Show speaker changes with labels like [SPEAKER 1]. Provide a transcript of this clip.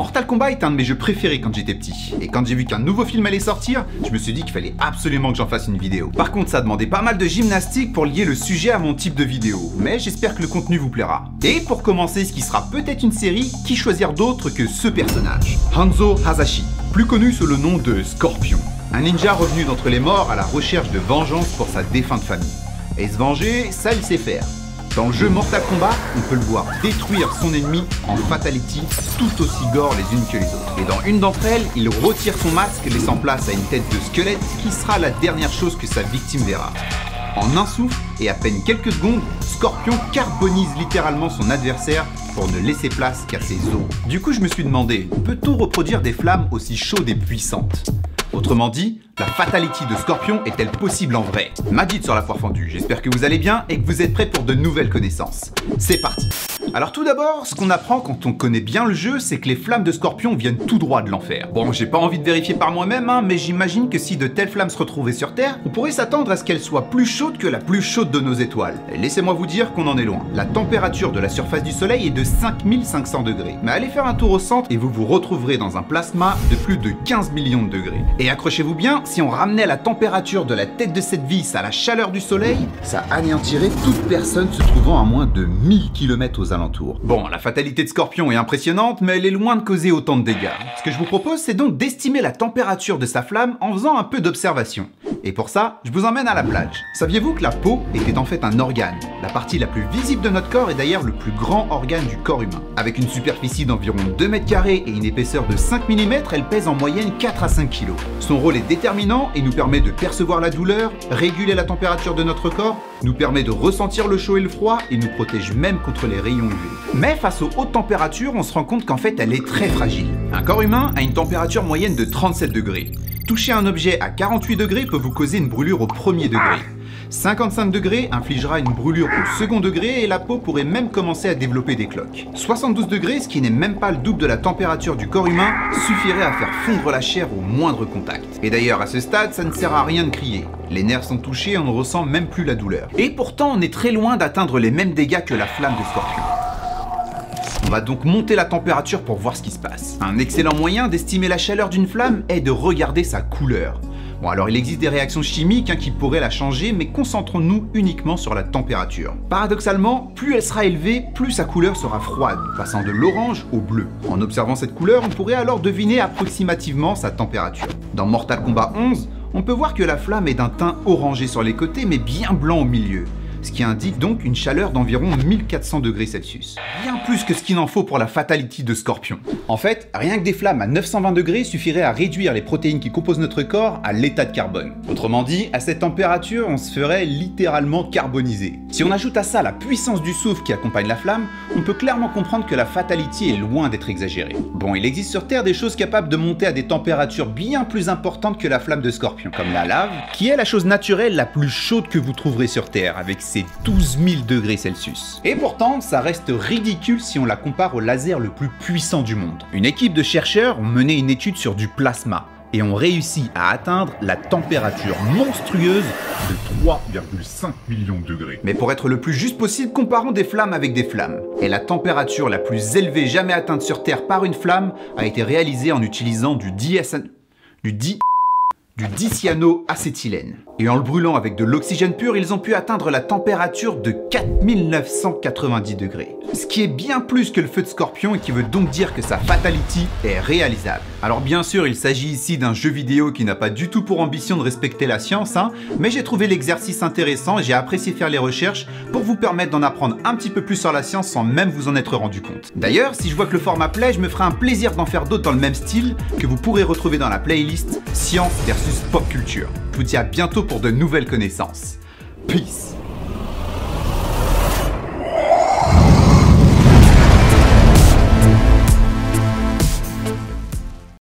[SPEAKER 1] Mortal Kombat est un de mes jeux préférés quand j'étais petit, et quand j'ai vu qu'un nouveau film allait sortir, je me suis dit qu'il fallait absolument que j'en fasse une vidéo. Par contre, ça demandait pas mal de gymnastique pour lier le sujet à mon type de vidéo, mais j'espère que le contenu vous plaira. Et pour commencer ce qui sera peut-être une série, qui choisir d'autre que ce personnage? Hanzo Hasashi, plus connu sous le nom de Scorpion. Un ninja revenu d'entre les morts à la recherche de vengeance pour sa défunte famille. Et se venger, ça il sait faire. Dans le jeu Mortal Kombat, on peut le voir détruire son ennemi en fatality tout aussi gore les unes que les autres. Et dans une d'entre elles, il retire son masque laissant place à une tête de squelette qui sera la dernière chose que sa victime verra. En un souffle et à peine quelques secondes, Scorpion carbonise littéralement son adversaire pour ne laisser place qu'à ses os. Du coup, je me suis demandé, peut-on reproduire des flammes aussi chaudes et puissantes? Autrement dit, la fatality de Scorpion est-elle possible en vrai? Majid sur la foire fendue, j'espère que vous allez bien et que vous êtes prêts pour de nouvelles connaissances. C'est parti alors tout d'abord, ce qu'on apprend quand on connaît bien le jeu, c'est que les flammes de Scorpion viennent tout droit de l'enfer. Bon, j'ai pas envie de vérifier par moi-même, hein, mais j'imagine que si de telles flammes se retrouvaient sur Terre, on pourrait s'attendre à ce qu'elles soient plus chaudes que la plus chaude de nos étoiles. Laissez-moi vous dire qu'on en est loin. La température de la surface du Soleil est de 5500 degrés. Mais allez faire un tour au centre et vous vous retrouverez dans un plasma de plus de 15 millions de degrés. Et accrochez-vous bien, si on ramenait la température de la tête de cette vis à la chaleur du Soleil, ça anéantirait toute personne se trouvant à moins de 1000 km aux alentours. Bon, la fatalité de Scorpion est impressionnante, mais elle est loin de causer autant de dégâts. Ce que je vous propose, c'est donc d'estimer la température de sa flamme en faisant un peu d'observation. Et pour ça, je vous emmène à la plage. Saviez-vous que la peau était en fait un organe? La partie la plus visible de notre corps est d'ailleurs le plus grand organe du corps humain. Avec une superficie d'environ 2 mètres carrés et une épaisseur de 5 mm, elle pèse en moyenne 4 à 5 kg. Son rôle est déterminant et nous permet de percevoir la douleur, réguler la température de notre corps, nous permet de ressentir le chaud et le froid et nous protège même contre les rayons UV. Mais face aux hautes températures, on se rend compte qu'en fait elle est très fragile. Un corps humain a une température moyenne de 37 degrés. Toucher un objet à 48 degrés peut vous causer une brûlure au premier degré. 55 degrés infligera une brûlure au second degré et la peau pourrait même commencer à développer des cloques. 72 degrés, ce qui n'est même pas le double de la température du corps humain, suffirait à faire fondre la chair au moindre contact. Et d'ailleurs, à ce stade, ça ne sert à rien de crier. Les nerfs sont touchés et on ne ressent même plus la douleur. Et pourtant, on est très loin d'atteindre les mêmes dégâts que la flamme de scorpion. On va donc monter la température pour voir ce qui se passe. Un excellent moyen d'estimer la chaleur d'une flamme est de regarder sa couleur. Bon alors il existe des réactions chimiques hein, qui pourraient la changer, mais concentrons-nous uniquement sur la température. Paradoxalement, plus elle sera élevée, plus sa couleur sera froide, passant de l'orange au bleu. En observant cette couleur, on pourrait alors deviner approximativement sa température. Dans Mortal Kombat 11, on peut voir que la flamme est d'un teint orangé sur les côtés mais bien blanc au milieu ce qui indique donc une chaleur d'environ 1400 degrés Celsius. Bien plus que ce qu'il en faut pour la fatality de Scorpion. En fait, rien que des flammes à 920 degrés suffirait à réduire les protéines qui composent notre corps à l'état de carbone. Autrement dit, à cette température, on se ferait littéralement carboniser. Si on ajoute à ça la puissance du souffle qui accompagne la flamme, on peut clairement comprendre que la fatality est loin d'être exagérée. Bon, il existe sur Terre des choses capables de monter à des températures bien plus importantes que la flamme de Scorpion, comme la lave, qui est la chose naturelle la plus chaude que vous trouverez sur Terre, avec ses 12 000 degrés Celsius. Et pourtant, ça reste ridicule si on la compare au laser le plus puissant du monde. Une équipe de chercheurs ont mené une étude sur du plasma et ont réussi à atteindre la température monstrueuse
[SPEAKER 2] de 3,5 millions de degrés.
[SPEAKER 1] Mais pour être le plus juste possible, comparons des flammes avec des flammes. Et la température la plus élevée jamais atteinte sur Terre par une flamme a été réalisée en utilisant du DSN... du di du dicyanoacétylène. Et en le brûlant avec de l'oxygène pur, ils ont pu atteindre la température de 4990 degrés. Ce qui est bien plus que le feu de scorpion et qui veut donc dire que sa fatality est réalisable. Alors bien sûr, il s'agit ici d'un jeu vidéo qui n'a pas du tout pour ambition de respecter la science, hein, mais j'ai trouvé l'exercice intéressant et j'ai apprécié faire les recherches pour vous permettre d'en apprendre un petit peu plus sur la science sans même vous en être rendu compte. D'ailleurs, si je vois que le format plaît, je me ferai un plaisir d'en faire d'autres dans le même style que vous pourrez retrouver dans la playlist Science Pop Culture. Je vous dis à bientôt pour de nouvelles connaissances. Peace